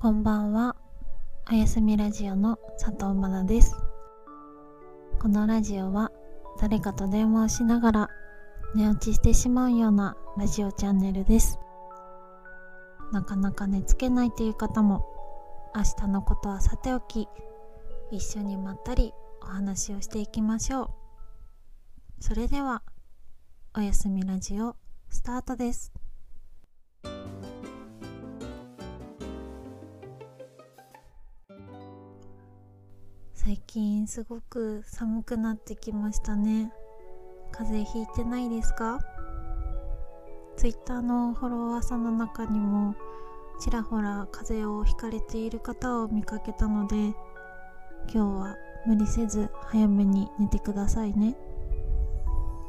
こんばんは。おやすみラジオの佐藤真奈です。このラジオは誰かと電話をしながら寝落ちしてしまうようなラジオチャンネルです。なかなか寝つけないという方も明日のことはさておき一緒にまったりお話をしていきましょう。それではおやすみラジオスタートです。最近すごく寒くなってきましたね。風邪ひいてないですか？Twitter のフォロワーさんの中にもちらほら風邪をひかれている方を見かけたので今日は無理せず早めに寝てくださいね。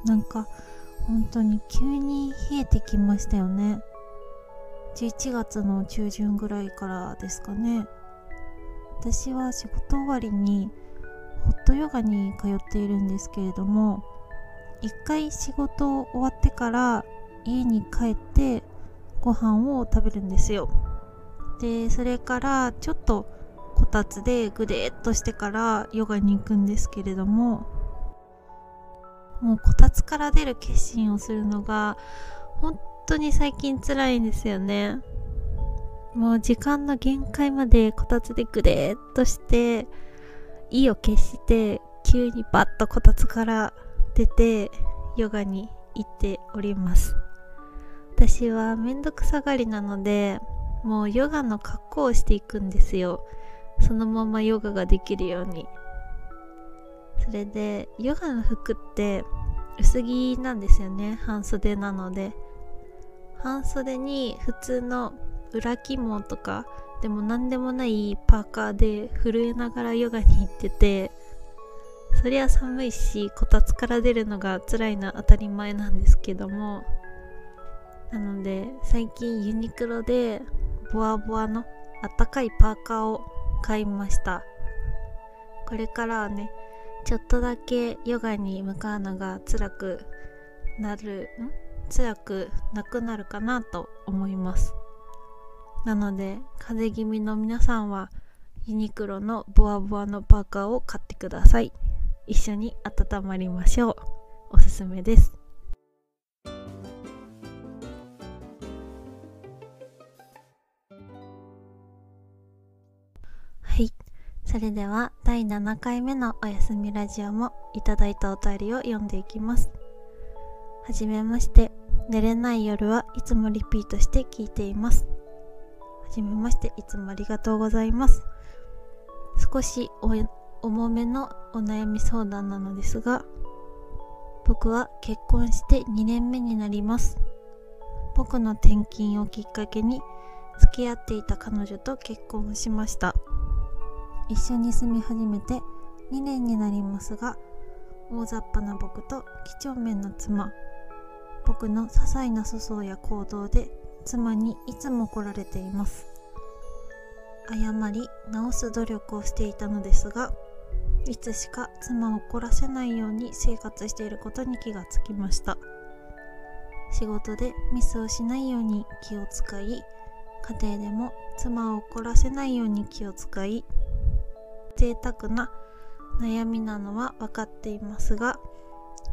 なんか本当に急に冷えてきましたよね。11月の中旬ぐらいからですかね。私は仕事終わりにホットヨガに通っているんですけれども一回仕事終わってから家に帰ってご飯を食べるんですよ。でそれからちょっとこたつでぐでっとしてからヨガに行くんですけれどももうこたつから出る決心をするのが本当に最近辛いんですよね。もう時間の限界までこたつでぐでっとして意を決して急にバッとこたつから出てヨガに行っております。私はめんどくさがりなのでもうヨガの格好をしていくんですよ。そのままヨガができるように。それでヨガの服って薄着なんですよね。半袖なので。半袖に普通の裏肝とかでも何でもないパーカーで震えながらヨガに行っててそりゃ寒いしこたつから出るのが辛いのは当たり前なんですけどもなので最近ユニクロでボワボワのあったかいパーカーを買いました。これからはねちょっとだけヨガに向かうのが辛くなるん？辛くなくなるかなと思います。なので風邪気味の皆さんはユニクロのボワボワのパーカーを買ってください。一緒に温まりましょう。おすすめです。はい。それでは第7回目のおやすみラジオもいただいたお便りを読んでいきます。はじめまして。寝れない夜はいつもリピートして聞いています。じめまして。いつもありがとうございます。少し重めのお悩み相談なのですが僕は結婚して2年目になります。僕の転勤をきっかけに付き合っていた彼女と結婚しました。一緒に住み始めて2年になりますが大雑把な僕と几帳面な妻。僕の些細な粗相や行動で妻にいつも怒られています。謝り直す努力をしていたのですがいつしか妻を怒らせないように生活していることに気がつきました。仕事でミスをしないように気を使い家庭でも妻を怒らせないように気を使い贅沢な悩みなのは分かっていますが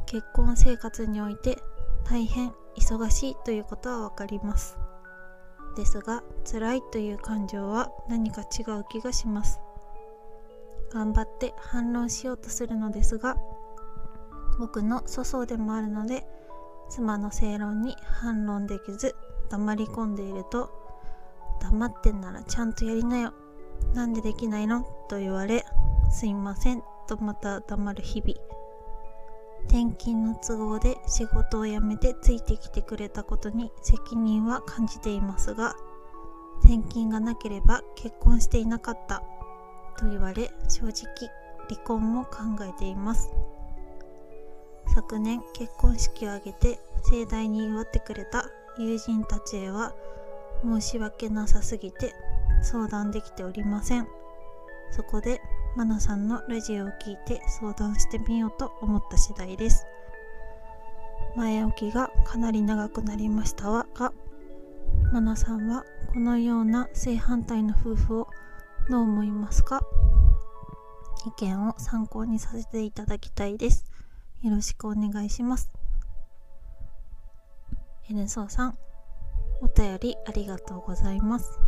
結婚生活において大変忙しいということは分かります。ですが辛いという感情は何か違う気がします。頑張って反論しようとするのですが僕の粗相でもあるので妻の正論に反論できず黙り込んでいると黙ってんならちゃんとやりなよ。なんでできないの？と言われすいませんとまた黙る日々。転勤の都合で仕事を辞めてついてきてくれたことに責任は感じていますが転勤がなければ結婚していなかったと言われ正直離婚も考えています。昨年結婚式を挙げて盛大に祝ってくれた友人たちへは申し訳なさすぎて相談できておりません。そこでマナさんのラジオを聞いて相談してみようと思った次第です。前置きがかなり長くなりましたがマナさんはこのような正反対の夫婦をどう思いますか？意見を参考にさせていただきたいです。よろしくお願いします。N ソーさんお便りありがとうございます。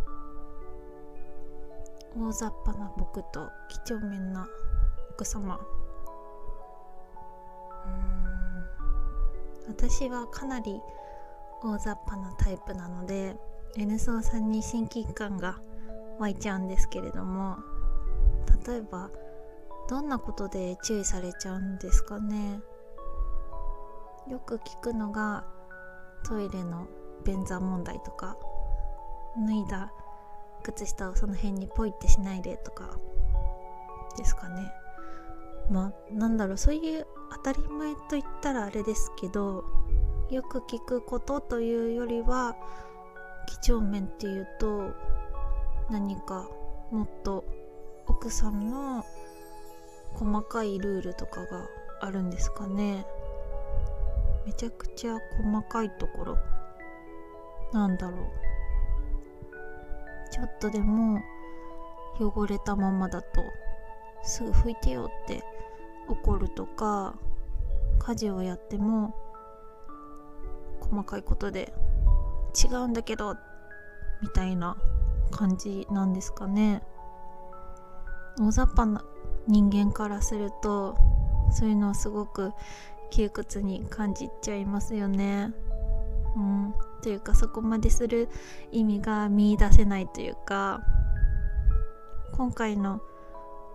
大雑把な僕と几帳面な奥様。うん。私はかなり大雑把なタイプなので N ソーさんに親近感が湧いちゃうんですけれども例えばどんなことで注意されちゃうんですかね。よく聞くのがトイレの便座問題とか脱いだ靴下をその辺にポイってしないでとかですかね。まあなんだろうそういう当たり前と言ったらあれですけどよく聞くことというよりは几帳面っていうと何かもっと奥さんの細かいルールとかがあるんですかね。めちゃくちゃ細かいところなんだろう。ちょっとでも汚れたままだとすぐ拭いてよって怒るとか家事をやっても細かいことで違うんだけどみたいな感じなんですかね大雑把な人間からするとそういうのはすごく窮屈に感じちゃいますよね。うん、というかそこまでする意味が見いだせないというか今回の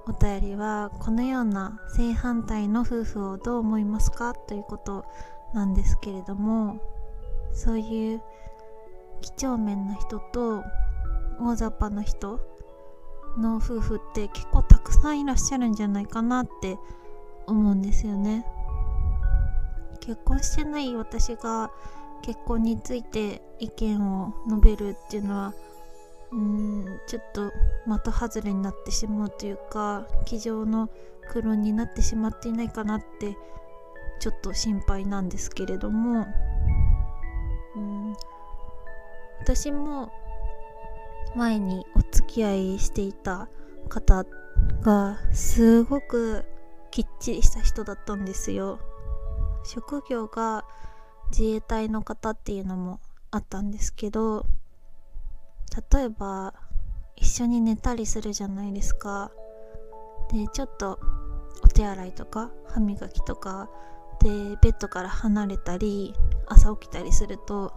お便りはこのような正反対の夫婦をどう思いますかということなんですけれどもそういう几帳面な人と大雑把な人の夫婦って結構たくさんいらっしゃるんじゃないかなって思うんですよね。結婚してない私が結婚について意見を述べるっていうのはうーんちょっと的外れになってしまうというか机上の黒になってしまっていないかなってちょっと心配なんですけれどもうん私も前にお付き合いしていた方がすごくきっちりした人だったんですよ。職業が自衛隊の方っていうのもあったんですけど例えば一緒に寝たりするじゃないですか。でちょっとお手洗いとか歯磨きとかでベッドから離れたり朝起きたりすると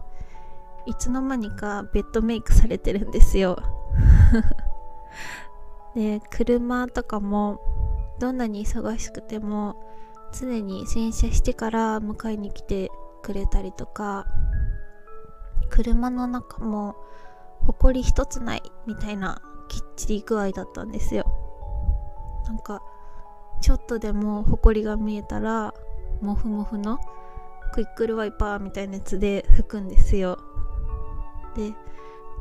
いつの間にかベッドメイクされてるんですよ。で車とかもどんなに忙しくても常に洗車してから迎えに来てくれたりとか車の中も埃一つないみたいなきっちり具合だったんですよ。なんかちょっとでも埃が見えたらモフモフのクイックルワイパーみたいなやつで拭くんですよ。で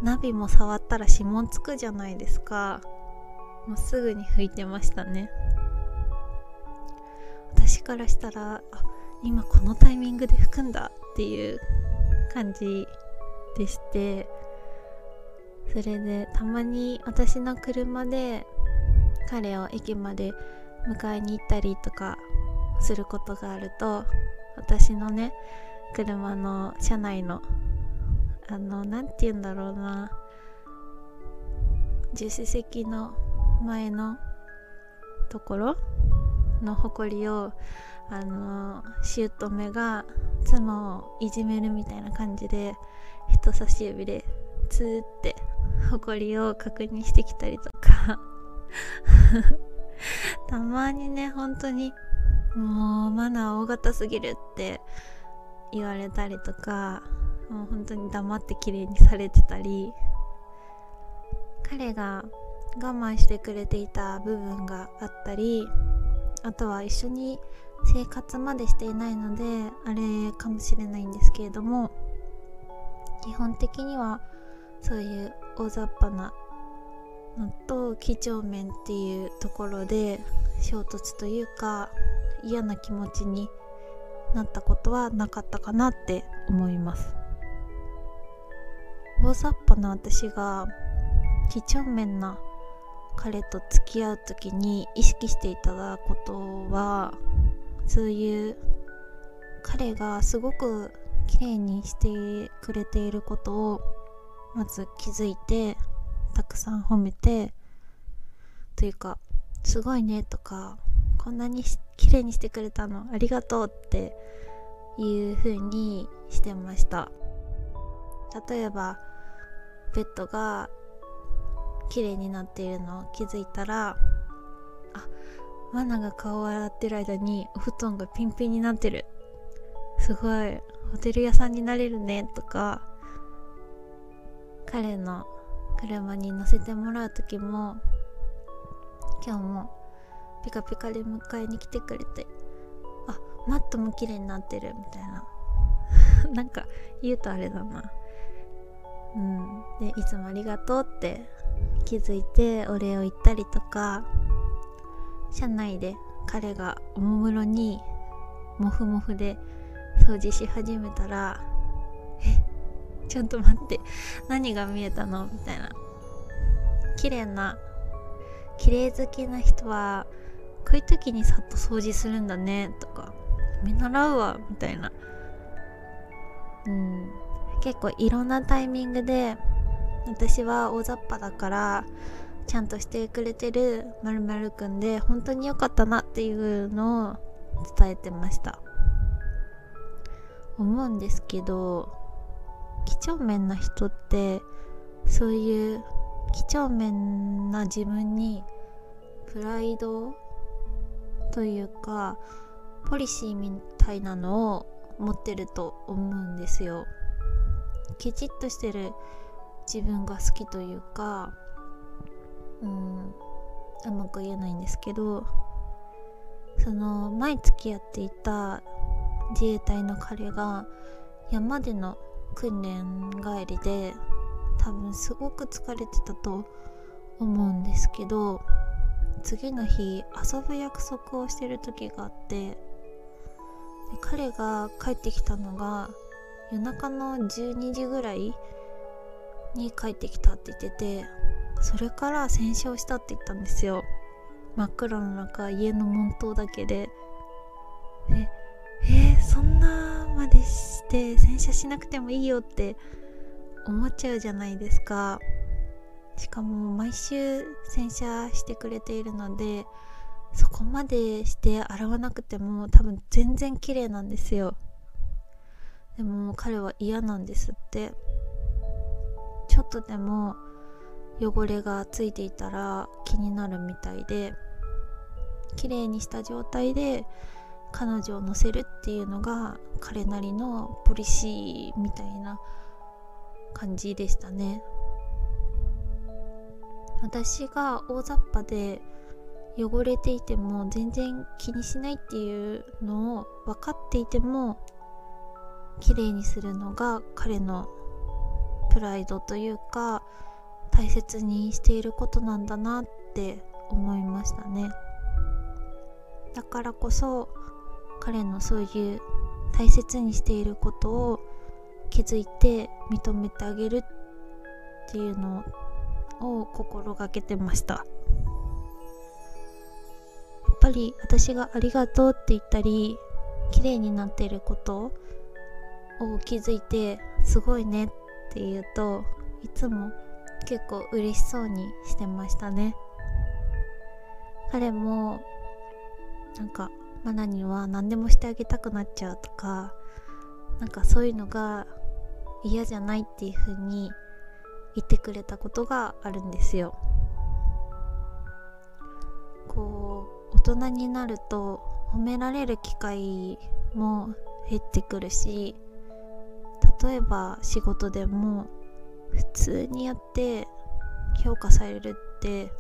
ナビも触ったら指紋つくじゃないですか。もうすぐに拭いてましたね。私からしたらあ今このタイミングで吹くんだっていう感じでしてそれでたまに私の車で彼を駅まで迎えに行ったりとかすることがあると私のね車の車内のあの何て言うんだろうな助手席の前のところの埃をあの姑が妻をいじめるみたいな感じで人差し指でツーって埃を確認してきたりとか。たまにね本当にもうマナー大型すぎるって言われたりとかもう本当に黙って綺麗にされてたり彼が我慢してくれていた部分があったりあとは一緒に生活までしていないのであれかもしれないんですけれども基本的にはそういう大雑把なのと几帳面っていうところで衝突というか嫌な気持ちになったことはなかったかなって思います。大雑把な私が几帳面な彼と付き合う時に意識していただくことはそういう彼がすごく綺麗にしてくれていることをまず気づいてたくさん褒めてというかすごいねとかこんなに綺麗にしてくれたのありがとうっていう風にしてました。例えばベッドが綺麗になっているのを気づいたらあマナが顔を洗ってる間にお布団がピンピンになってる。すごいホテル屋さんになれるねとか彼の車に乗せてもらう時も今日もピカピカで迎えに来てくれてあマットも綺麗になってるみたいな。なんか言うとあれだな。うん。でいつもありがとうって気づいてお礼を言ったりとか車内で彼がおもむろにモフモフで掃除し始めたら「えちょっと待って何が見えたの?」みたいな。綺麗な綺麗好きな人はこういう時にさっと掃除するんだねとか見習うわみたいな。うん。結構いろんなタイミングで私は大雑把だからちゃんとしてくれてるまるまるくんで本当に良かったなっていうのを伝えてました。思うんですけど几帳面な人ってそういう几帳面な自分にプライドというかポリシーみたいなのを持ってると思うんですよ。きちっとしてる自分が好きというかうんうまく言えないんですけどその前付き合っていた自衛隊の彼が山での訓練帰りで多分すごく疲れてたと思うんですけど次の日遊ぶ約束をしてる時があってで彼が帰ってきたのが夜中の12時ぐらいに帰ってきたって言っててそれから洗車をしたって言ったんですよ。真っ暗の中家の門灯だけで。でえー、そんなまでして洗車しなくてもいいよって思っちゃうじゃないですか。しかも毎週洗車してくれているのでそこまでして洗わなくても多分全然綺麗なんですよ。でも彼は嫌なんですって。ちょっとでも汚れがついていたら気になるみたいで綺麗にした状態で彼女を乗せるっていうのが彼なりのポリシーみたいな感じでしたね。私が大雑把で汚れていても全然気にしないっていうのを分かっていても綺麗にするのが彼のプライドというか大切にしていることなんだなって思いましたね。だからこそ彼のそういう大切にしていることを気づいて認めてあげるっていうのを心がけてました。やっぱり私がありがとうって言ったり綺麗になっていることを気づいてすごいねって言うといつも結構嬉しそうにしてましたね。彼もなんかマナには何でもしてあげたくなっちゃうとかなんかそういうのが嫌じゃないっていう風に言ってくれたことがあるんですよ。こう大人になると褒められる機会も減ってくるし例えば仕事でも普通にやって評価されるって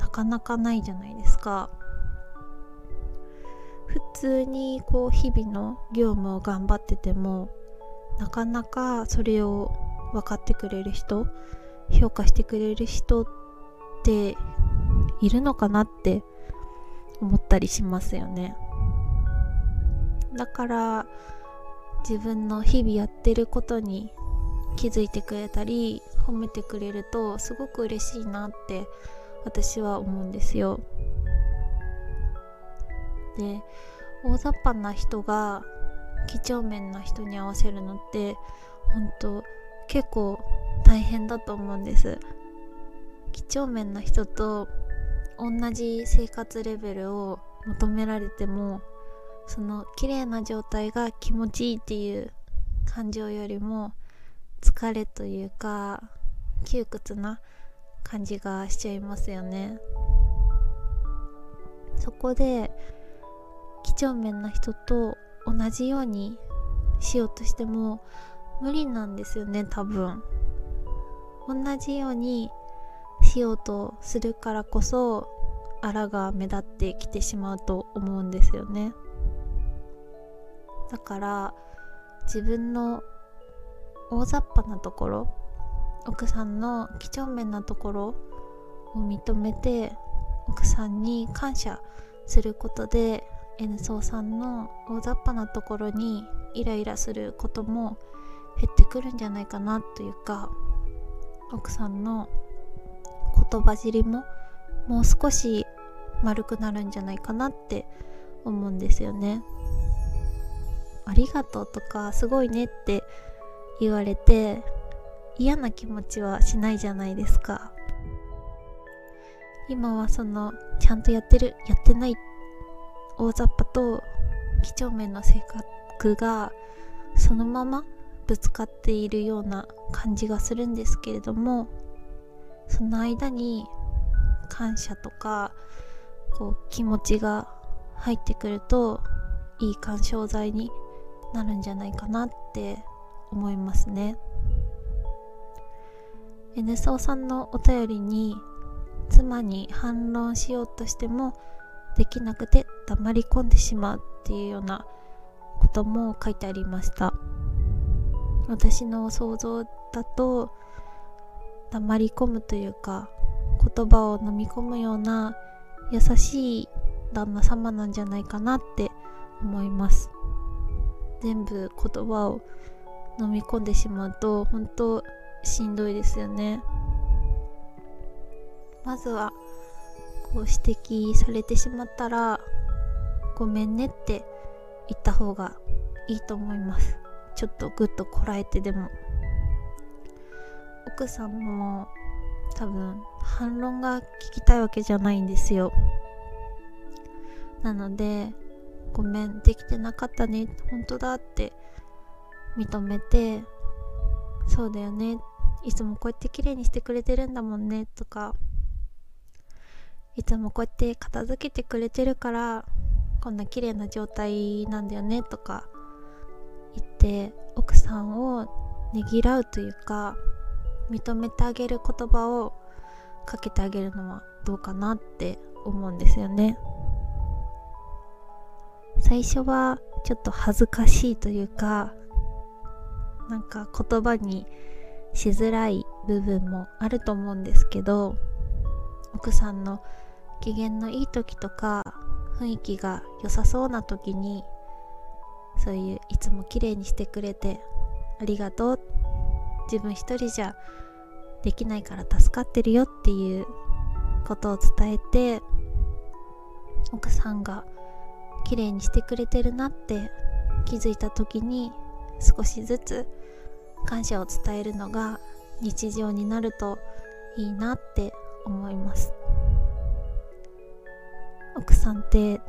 なかなかないじゃないですか。普通にこう日々の業務を頑張っててもなかなかそれを分かってくれる人評価してくれる人っているのかなって思ったりしますよね。だから自分の日々やってることに気づいてくれたり褒めてくれるとすごく嬉しいなって私は思うんですよ。で大雑把な人が几帳面な人に合わせるのって本当結構大変だと思うんです。几帳面な人と同じ生活レベルを求められてもその綺麗な状態が気持ちいいっていう感情よりも疲れというか窮屈な感じがしちゃいますよね。そこで几帳面な人と同じようにしようとしても無理なんですよね多分。同じようにしようとするからこそあらが目立ってきてしまうと思うんですよね。だから自分の大雑把なところ奥さんの几帳面なところを認めて奥さんに感謝することで N 層さんの大雑把なところにイライラすることも減ってくるんじゃないかなというか奥さんの言葉尻ももう少し丸くなるんじゃないかなって思うんですよね。ありがとうとかすごいねって言われて嫌な気持ちはしないじゃないですか。今はそのちゃんとやってるやってない大雑把と几帳面の性格がそのままぶつかっているような感じがするんですけれどもその間に感謝とかこう気持ちが入ってくるといい干渉剤になるんじゃないかなって思いますね。NSO さんのお便りに妻に反論しようとしてもできなくて黙り込んでしまうっていうようなことも書いてありました。私の想像だと黙り込むというか言葉を飲み込むような優しい旦那様なんじゃないかなって思います。全部言葉を飲み込んでしまうと本当しんどいですよね。まずはこう指摘されてしまったらごめんねって言った方がいいと思います。ちょっとぐっとこらえてでも。奥さんも多分反論が聞きたいわけじゃないんですよ。なのでごめんできてなかったね。本当だって認めてそうだよね。いつもこうやって綺麗にしてくれてるんだもんね。とかいつもこうやって片付けてくれてるからこんな綺麗な状態なんだよね。とか言って奥さんをねぎらうというか認めてあげる言葉をかけてあげるのはどうかなって思うんですよね。最初はちょっと恥ずかしいというかなんか言葉にしづらい部分もあると思うんですけど奥さんの機嫌のいい時とか雰囲気が良さそうな時にそういういつも綺麗にしてくれてありがとう。自分一人じゃできないから助かってるよっていうことを伝えて奥さんが綺麗にしてくれてるなって気づいた時に少しずつ感謝を伝えるのが日常になるといいなって思います。奥さんって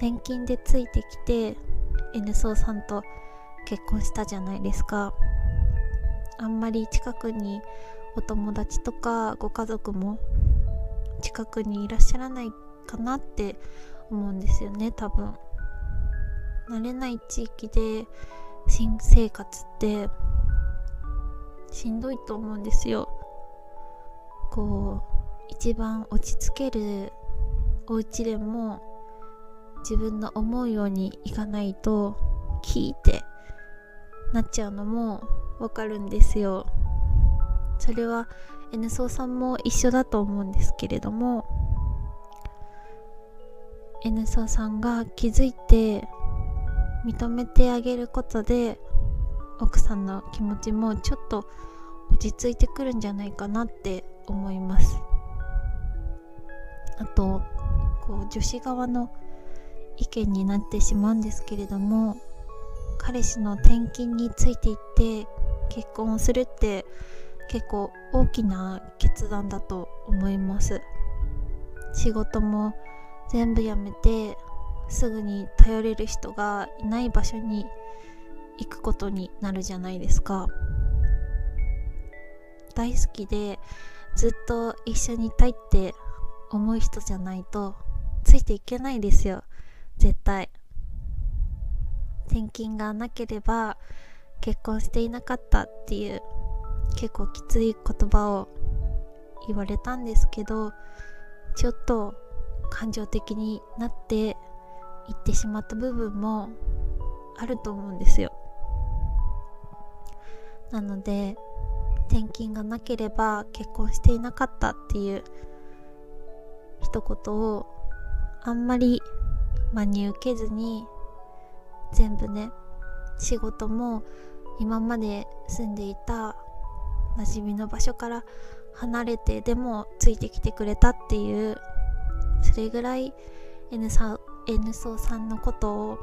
年金でついてきて N ソーさんと結婚したじゃないですか。あんまり近くにお友達とかご家族も近くにいらっしゃらないかなって思うんですよね多分。慣れない地域で新生活ってしんどいと思うんですよ。こう一番落ち着けるお家でも自分の思うようにいかないと聞いてなっちゃうのもわかるんですよ。それは N ソーさんも一緒だと思うんですけれども N ソーさんが気づいて認めてあげることで奥さんの気持ちもちょっと落ち着いてくるんじゃないかなって思います。あとこう女子側の意見になってしまうんですけれども彼氏の転勤についていって結婚をするって結構大きな決断だと思います。仕事も全部辞めてすぐに頼れる人がいない場所に行くことになるじゃないですか。大好きでずっと一緒にいたいって思う人じゃないとついていけないですよ。絶対。転勤がなければ結婚していなかったっていう結構きつい言葉を言われたんですけどちょっと感情的になって言ってしまった部分もあると思うんですよ。なので転勤がなければ結婚していなかったっていう一言をあんまり真に受けずに全部ね仕事も今まで住んでいた馴染みの場所から離れてでもついてきてくれたっていうそれぐらい N さ N ソさんのことを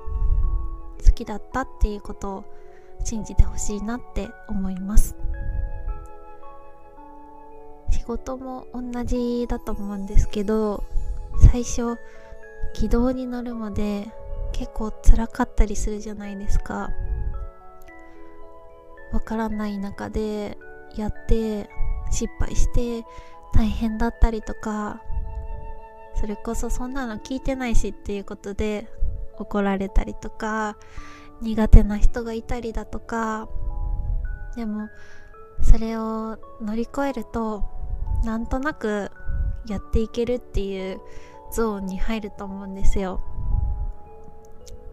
好きだったっていうことを信じてほしいなって思います。仕事も同じだと思うんですけど最初軌道に乗るまで結構辛かったりするじゃないですか。わからない中でやって失敗して大変だったりとかそれこそそんなの聞いてないしっていうことで怒られたりとか苦手な人がいたりだとかでもそれを乗り越えるとなんとなくやっていけるっていうゾーンに入ると思うんですよ。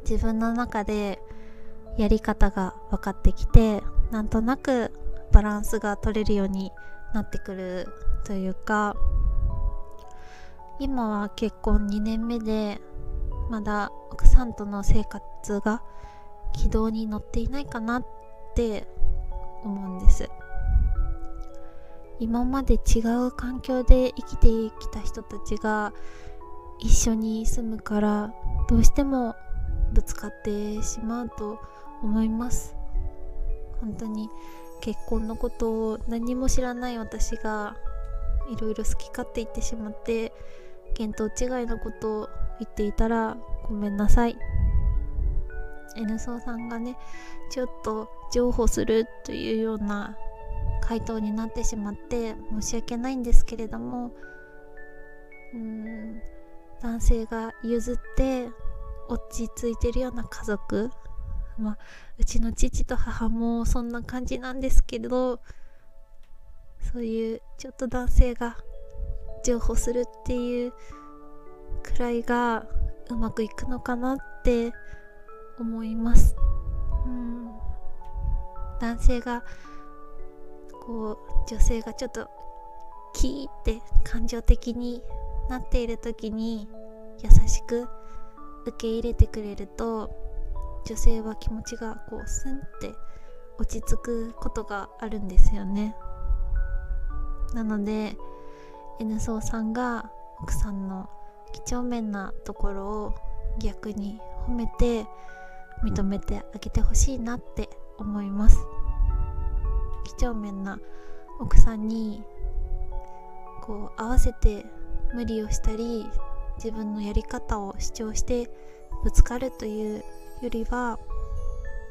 自分の中でやり方が分かってきてなんとなくバランスが取れるようになってくるというか今は結婚2年目でまだ奥さんとの生活が軌道に乗っていないかなって思うんです。今まで違う環境で生きてきた人たちが一緒に住むからどうしてもぶつかってしまうと思います。本当に結婚のことを何も知らない私がいろいろ好き勝手言ってしまって見当違いのことを言っていたらごめんなさい。N ソさんがねちょっと譲歩するというような回答になってしまって申し訳ないんですけれどもうーん男性が譲って落ち着いてるような家族まあうちの父と母もそんな感じなんですけどそういうちょっと男性が譲歩するっていうくらいがうまくいくのかなって思います。うん。男性がこう女性がちょっとキーって感情的になっている時に優しく受け入れてくれると女性は気持ちがこうスンって落ち着くことがあるんですよね。なので N ソーさんが奥さんの几帳面なところを逆に褒めて認めてあげてほしいなって思います。几帳面な奥さんにこう合わせて無理をしたり自分のやり方を主張してぶつかるというよりは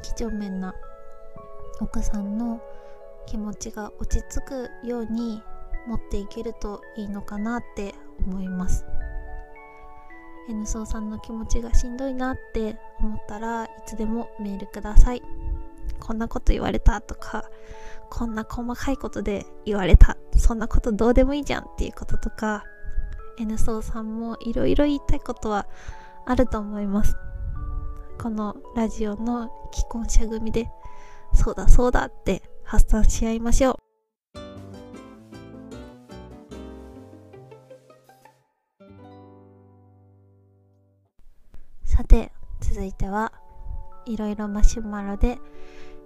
几帳面な奥さんの気持ちが落ち着くように持っていけるといいのかなって思います。N ソーさんの気持ちがしんどいなって思ったらいつでもメールください。こんなこと言われたとかこんな細かいことで言われた。そんなことどうでもいいじゃんっていうこととか N ソーさんもいろいろ言いたいことはあると思います。このラジオの既婚者組でそうだそうだって発散し合いましょう。続いてはいろいろマシュマロで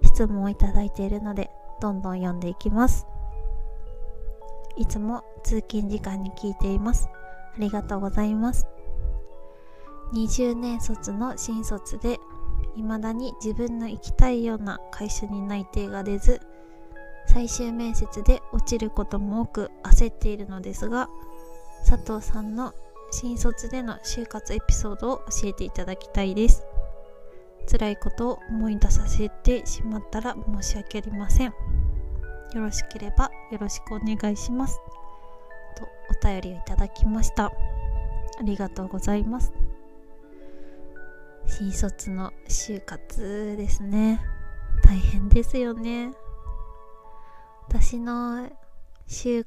質問をいただいているのでどんどん読んでいきます。いつも通勤時間に聞いています。ありがとうございます。20年卒の新卒で未だに自分の行きたいような会社に内定が出ず最終面接で落ちることも多く焦っているのですが佐藤さんの新卒での就活エピソードを教えていただきたいです。辛いことを思い出させてしまったら申し訳ありません。よろしければよろしくお願いします。とお便りをいただきました。ありがとうございます。新卒の就活ですね。大変ですよね。私の新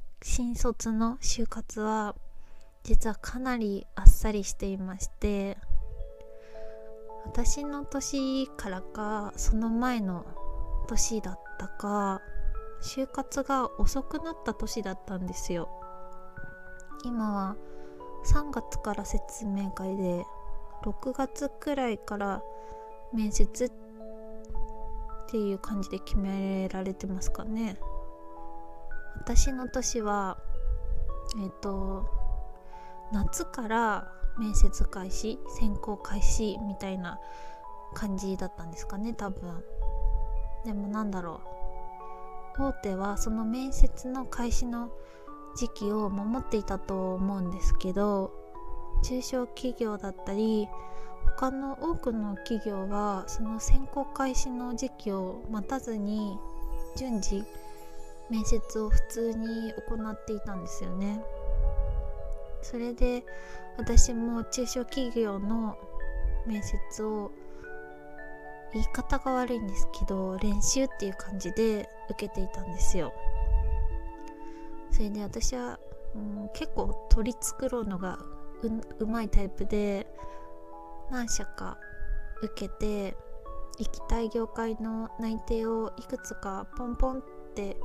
卒の就活は実はかなりあっさりしていまして私の年からかその前の年だったか就活が遅くなった年だったんですよ。今は3月から説明会で6月くらいから面接っていう感じで決められてますかね。私の年はえっ、ー、と夏から面接開始選考開始みたいな感じだったんですかね多分でもなんだろう大手はその面接の開始の時期を守っていたと思うんですけど中小企業だったり他の多くの企業はその選考開始の時期を待たずに順次面接を普通に行っていたんですよね。それで私も中小企業の面接を言い方が悪いんですけど練習っていう感じで受けていたんですよ。それで私は、うん、結構取り繕うのがうまいタイプで何社か受けて行きたい業界の内定をいくつかポンポンって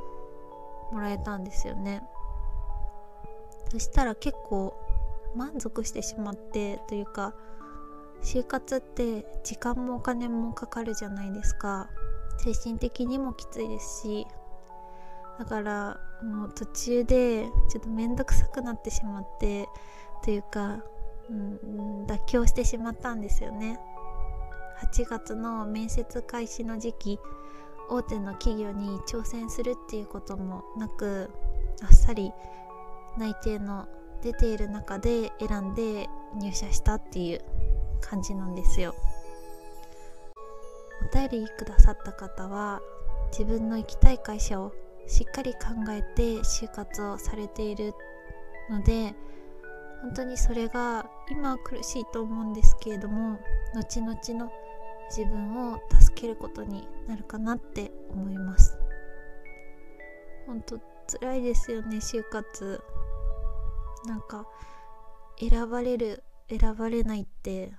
もらえたんですよね。そしたら結構満足してしまってというか就活って時間もお金もかかるじゃないですか。精神的にもきついですしだからもう途中でちょっと面倒くさくなってしまってというか、うん、妥協してしまったんですよね。8月の面接開始の時期大手の企業に挑戦するっていうこともなくあっさり内定の出ている中で選んで入社したっていう感じなんですよ。お便りくださった方は自分の行きたい会社をしっかり考えて就活をされているので本当にそれが今は苦しいと思うんですけれども後々の自分を助けることになるかなって思います。本当辛いですよね就活。なんか選ばれる選ばれないって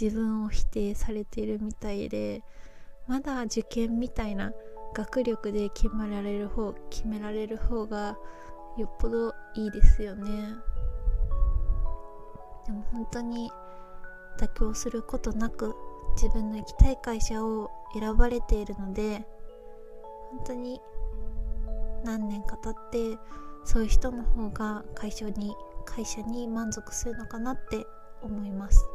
自分を否定されているみたいでまだ受験みたいな学力で決められる方決められる方がよっぽどいいですよね。でも本当に妥協することなく自分の行きたい会社を選ばれているので本当に何年か経ってそういう人の方が会社に会社に満足するのかなって思います。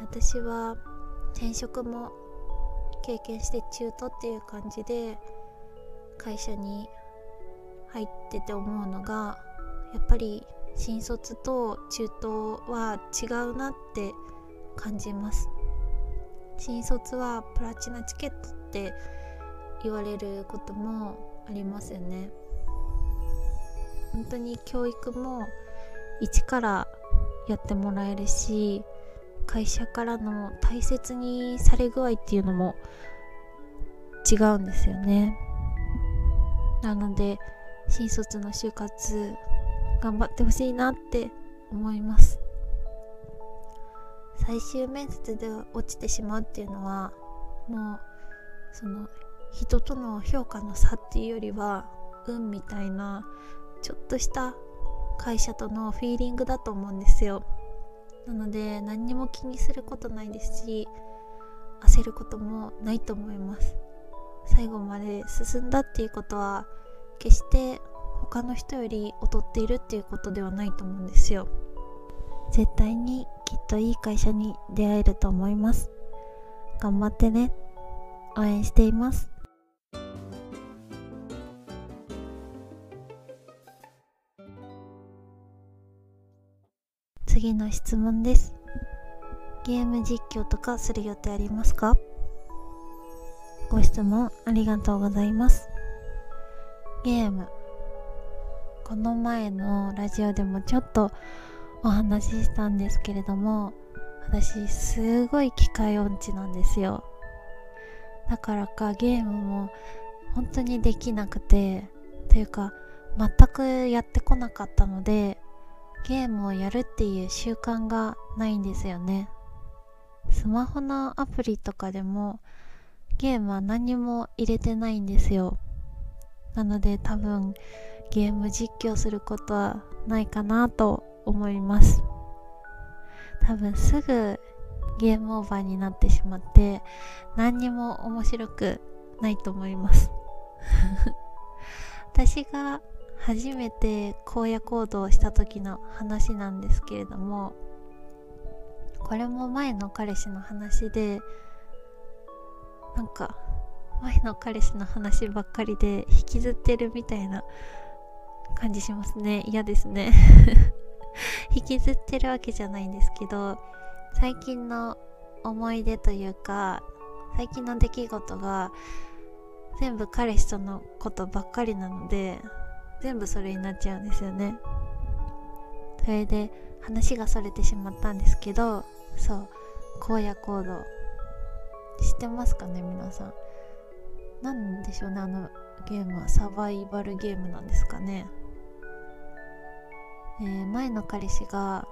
私は転職も経験して中途っていう感じで会社に入ってて思うのがやっぱり新卒と中途は違うなって感じます。新卒はプラチナチケットって言われることもありますよね。本当に教育も一からやってもらえるし会社からの大切にされ具合っていうのも違うんですよね。なので新卒の就活頑張ってほしいなって思います。最終面接で落ちてしまうっていうのはもうその人との評価の差っていうよりは運みたいなちょっとした会社とのフィーリングだと思うんですよ。なので何にも気にすることないですし焦ることもないと思います。最後まで進んだっていうことは決して他の人より劣っているっていうことではないと思うんですよ。絶対にきっといい会社に出会えると思います。頑張ってね。応援しています。次の質問です。ゲーム実況とかする予定ありますか？ご質問ありがとうございます。ゲーム。この前のラジオでもちょっとお話ししたんですけれども私すごい機械音痴なんですよ。だからかゲームも本当にできなくてというか全くやってこなかったのでゲームをやるっていう習慣がないんですよね。スマホのアプリとかでもゲームは何も入れてないんですよ。なので多分ゲーム実況することはないかなと思います。多分すぐゲームオーバーになってしまって何にも面白くないと思います。私が初めて荒野行動をした時の話なんですけれどもこれも前の彼氏の話でなんか前の彼氏の話ばっかりで引きずってるみたいな感じしますね。嫌ですね。引きずってるわけじゃないんですけど最近の思い出というか最近の出来事が全部彼氏とのことばっかりなので全部それになっちゃうんですよね。それで話がそれてしまったんですけどそう荒野行動知ってますかね皆さん。何でしょうねあのゲームは。サバイバルゲームなんですかね。えー、前の彼氏が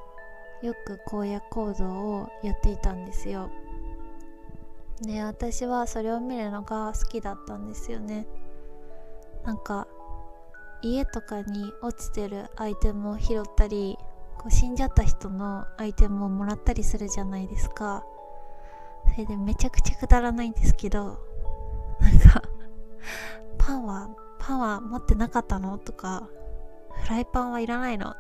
よく荒野行動をやっていたんですよ。で私はそれを見るのが好きだったんですよね。なんか家とかに落ちてるアイテムを拾ったりこう死んじゃった人のアイテムをもらったりするじゃないですか。それでめちゃくちゃくだらないんですけどなんかパンはパンは持ってなかったのとかフライパンはいらないの。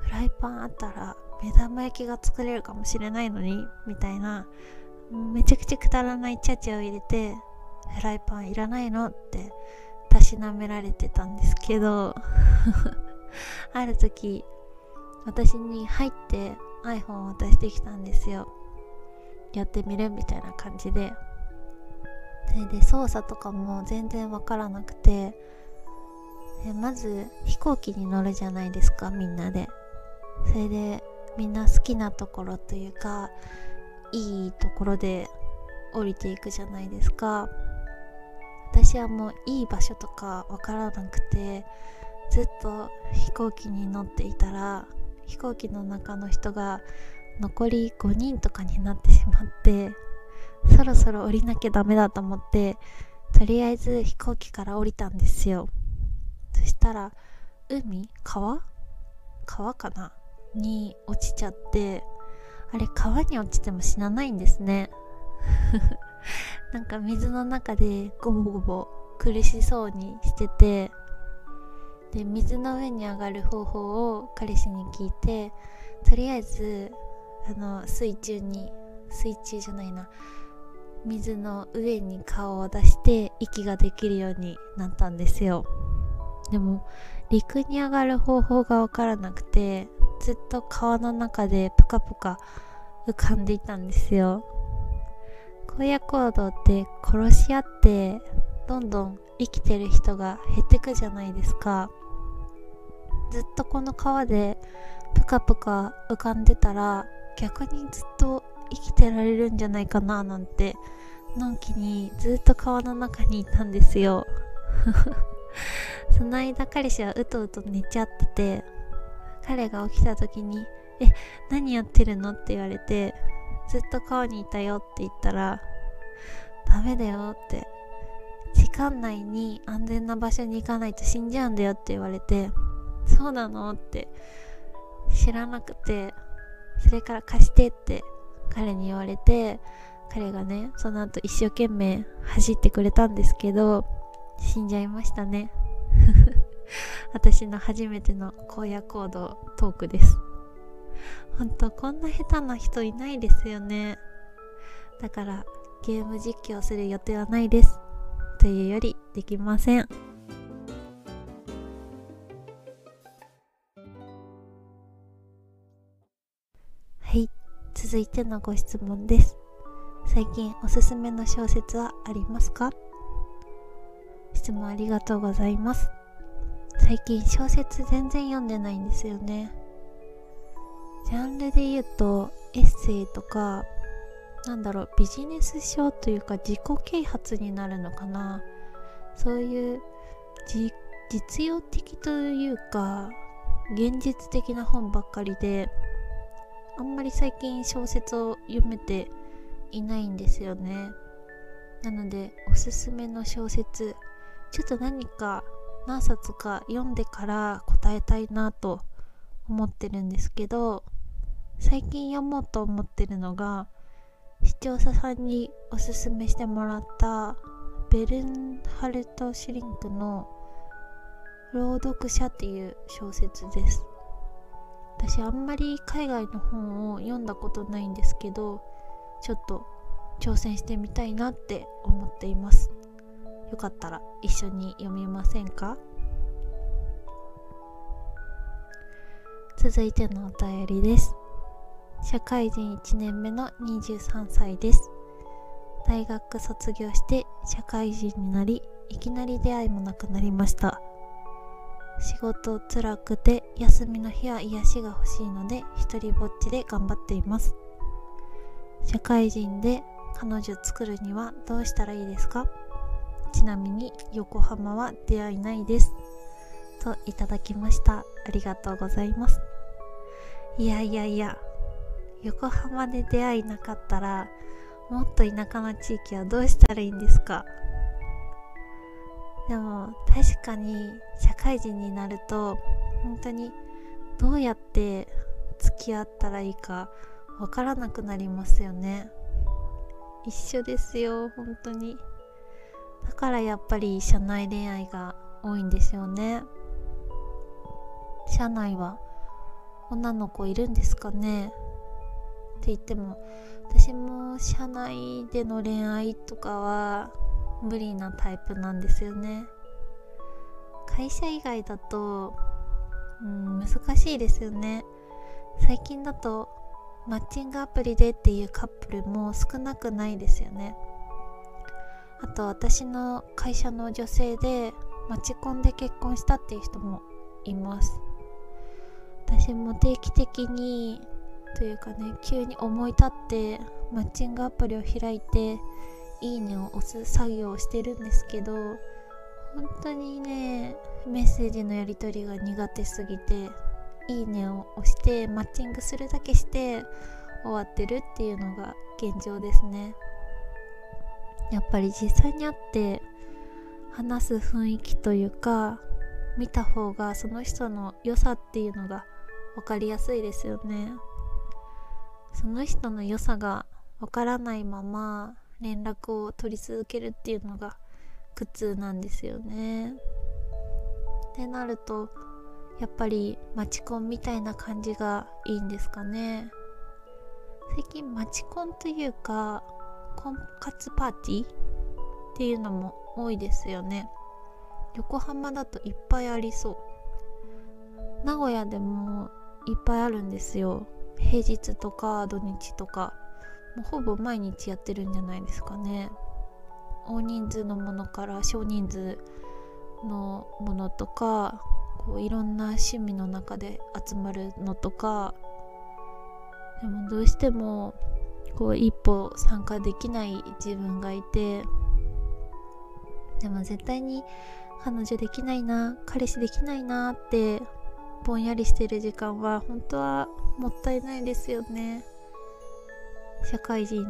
フライパンあったら目玉焼きが作れるかもしれないのにみたいなめちゃくちゃくだらないチャチャを入れてフライパンいらないのってたしなめられてたんですけど ある時私に入って iPhone を渡してきたんですよ。やってみるみたいな感じで。それで操作とかも全然わからなくてまず飛行機に乗るじゃないですかみんなで。それでみんな好きなところというかいいところで降りていくじゃないですか。私はもういい場所とかわからなくてずっと飛行機に乗っていたら飛行機の中の人が残り5人とかになってしまってそろそろ降りなきゃダメだと思ってとりあえず飛行機から降りたんですよ。そしたら海川？川かな？に落ちちゃってあれ川に落ちても死なないんですね。なんか水の中でゴボゴボ苦しそうにしててで水の上に上がる方法を彼氏に聞いてとりあえずあの水中に水中じゃないな水の上に顔を出して息ができるようになったんですよ。でも陸に上がる方法が分からなくてずっと川の中でプカプカ浮かんでいたんですよ。荒野行動って殺し合ってどんどん生きてる人が減ってくじゃないですかずっとこの川でプカプカ浮かんでたら逆にずっと生きてられるんじゃないかななんてのんきにずっと川の中にいたんですよ その間彼氏はうとうと寝ちゃってて彼が起きた時に「え何やってるの?」って言われて「ずっと川にいたよ」って言ったら「ダメだよ」って時間内に安全な場所に行かないと死んじゃうんだよって言われて「そうなの?」って知らなくてそれから貸してって彼に言われて彼がねその後一生懸命走ってくれたんですけど死んじゃいましたね 私の初めての荒野行動トークですほんとこんな下手な人いないですよね。だからゲーム実況する予定はないですというよりできません。はい。続いてのご質問です。最近おすすめの小説はありますか？質問ありがとうございます。最近小説全然読んでないんですよね。ジャンルで言うとエッセイとかなんだろうビジネス書というか自己啓発になるのかな。そういう実用的というか現実的な本ばっかりであんまり最近小説を読めていないんですよね。なのでおすすめの小説ちょっと何か何冊か読んでから答えたいなと思ってるんですけど最近読もうと思ってるのが視聴者さんにおすすめしてもらったベルンハルト・シュリンクの「朗読者」っていう小説です。私あんまり海外の本を読んだことないんですけどちょっと挑戦してみたいなって思っています。よかったら一緒に読みませんか？続いてのお便りです。社会人1年目の23歳です。大学卒業して社会人になりいきなり出会いもなくなりました。仕事辛くて休みの日は癒しが欲しいので一人ぼっちで頑張っています。社会人で彼女作るにはどうしたらいいですか？ちなみに横浜は出会いないです。といただきました。ありがとうございます。いやいやいや横浜で出会いなかったらもっと田舎の地域はどうしたらいいんですか？でも確かに社会人になると本当にどうやって付き合ったらいいかわからなくなりますよね。一緒ですよ本当に。だからやっぱり社内恋愛が多いんですよね。社内は女の子いるんですかね？って言っても私も社内での恋愛とかは無理なタイプなんですよね。会社以外だとうん難しいですよね。最近だとマッチングアプリでっていうカップルも少なくないですよね。あと私の会社の女性でマチコンで結婚したっていう人もいます。私も定期的にというかね急に思い立ってマッチングアプリを開いていいねを押す作業をしてるんですけど本当にねメッセージのやり取りが苦手すぎていいねを押してマッチングするだけして終わってるっていうのが現状ですね。やっぱり実際に会って話す雰囲気というか見た方がその人の良さっていうのが分かりやすいですよね。その人の良さが分からないまま連絡を取り続けるっていうのが苦痛なんですよね。ってなるとやっぱりマチコンみたいな感じがいいんですかね。最近マチコンというか婚活パーティーっていうのも多いですよね。横浜だといっぱいありそう。名古屋でもいっぱいあるんですよ。平日とか土日とかもうほぼ毎日やってるんじゃないですかね。大人数のものから少人数のものとかこういろんな趣味の中で集まるのとかでもどうしてもこう一歩参加できない自分がいてでも絶対に彼女できないな彼氏できないなってぼんやりしてる時間は本当はもったいないですよね。社会人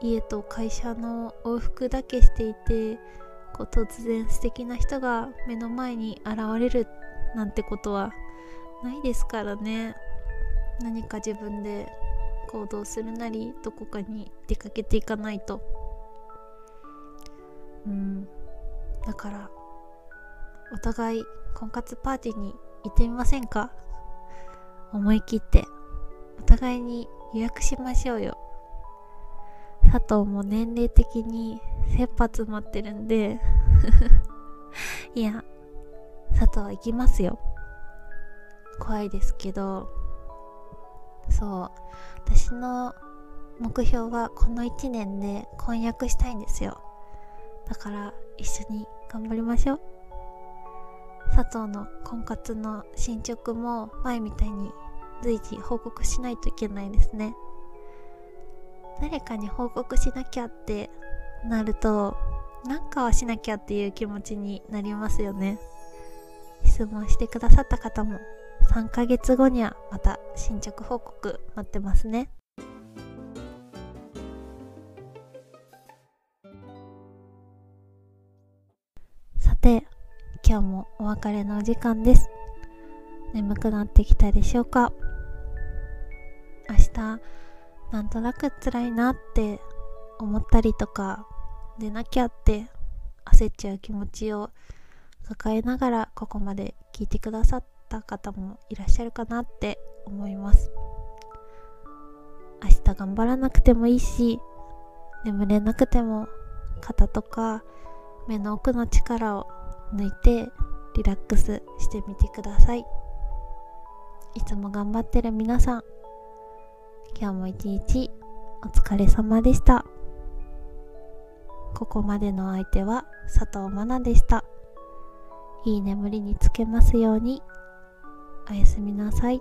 家と会社の往復だけしていてこう突然素敵な人が目の前に現れるなんてことはないですからね。何か自分で行動するなりどこかに出かけていかないと。うん。だからお互い婚活パーティーに行ってみませんか？思い切ってお互いに予約しましょうよ。佐藤も年齢的に切羽詰まってるんで。いや佐藤は行きますよ。怖いですけど。そう。私の目標はこの1年で婚約したいんですよ。だから一緒に頑張りましょう。佐藤の婚活の進捗も前みたいに随時報告しないといけないですね。誰かに報告しなきゃってなるとなんかはしなきゃっていう気持ちになりますよね。質問してくださった方も3ヶ月後にはまた進捗報告待ってますね。お別れのお時間です。眠くなってきたでしょうか？明日なんとなく辛いなって思ったりとか出なきゃって焦っちゃう気持ちを抱えながらここまで聞いてくださった方もいらっしゃるかなって思います。明日頑張らなくてもいいし眠れなくても肩とか目の奥の力を抜いてリラックスしてみてください。いつも頑張ってる皆さん今日も一日お疲れ様でした。ここまでの相手は佐藤真奈でした。いい眠りにつけますように。おやすみなさい。